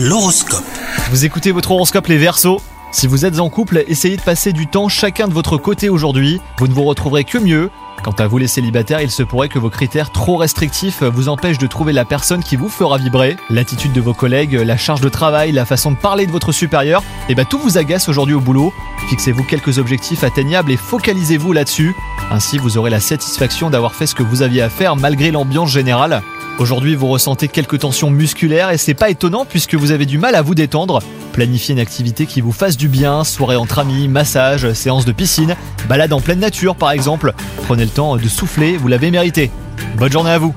L'horoscope. Vous écoutez votre horoscope les Verseaux Si vous êtes en couple, essayez de passer du temps chacun de votre côté aujourd'hui. Vous ne vous retrouverez que mieux. Quant à vous les célibataires, il se pourrait que vos critères trop restrictifs vous empêchent de trouver la personne qui vous fera vibrer. L'attitude de vos collègues, la charge de travail, la façon de parler de votre supérieur, et bah tout vous agace aujourd'hui au boulot. Fixez-vous quelques objectifs atteignables et focalisez-vous là-dessus. Ainsi, vous aurez la satisfaction d'avoir fait ce que vous aviez à faire malgré l'ambiance générale. Aujourd'hui, vous ressentez quelques tensions musculaires et c'est pas étonnant puisque vous avez du mal à vous détendre. Planifiez une activité qui vous fasse du bien, soirée entre amis, massage, séance de piscine, balade en pleine nature par exemple. Prenez le temps de souffler, vous l'avez mérité. Bonne journée à vous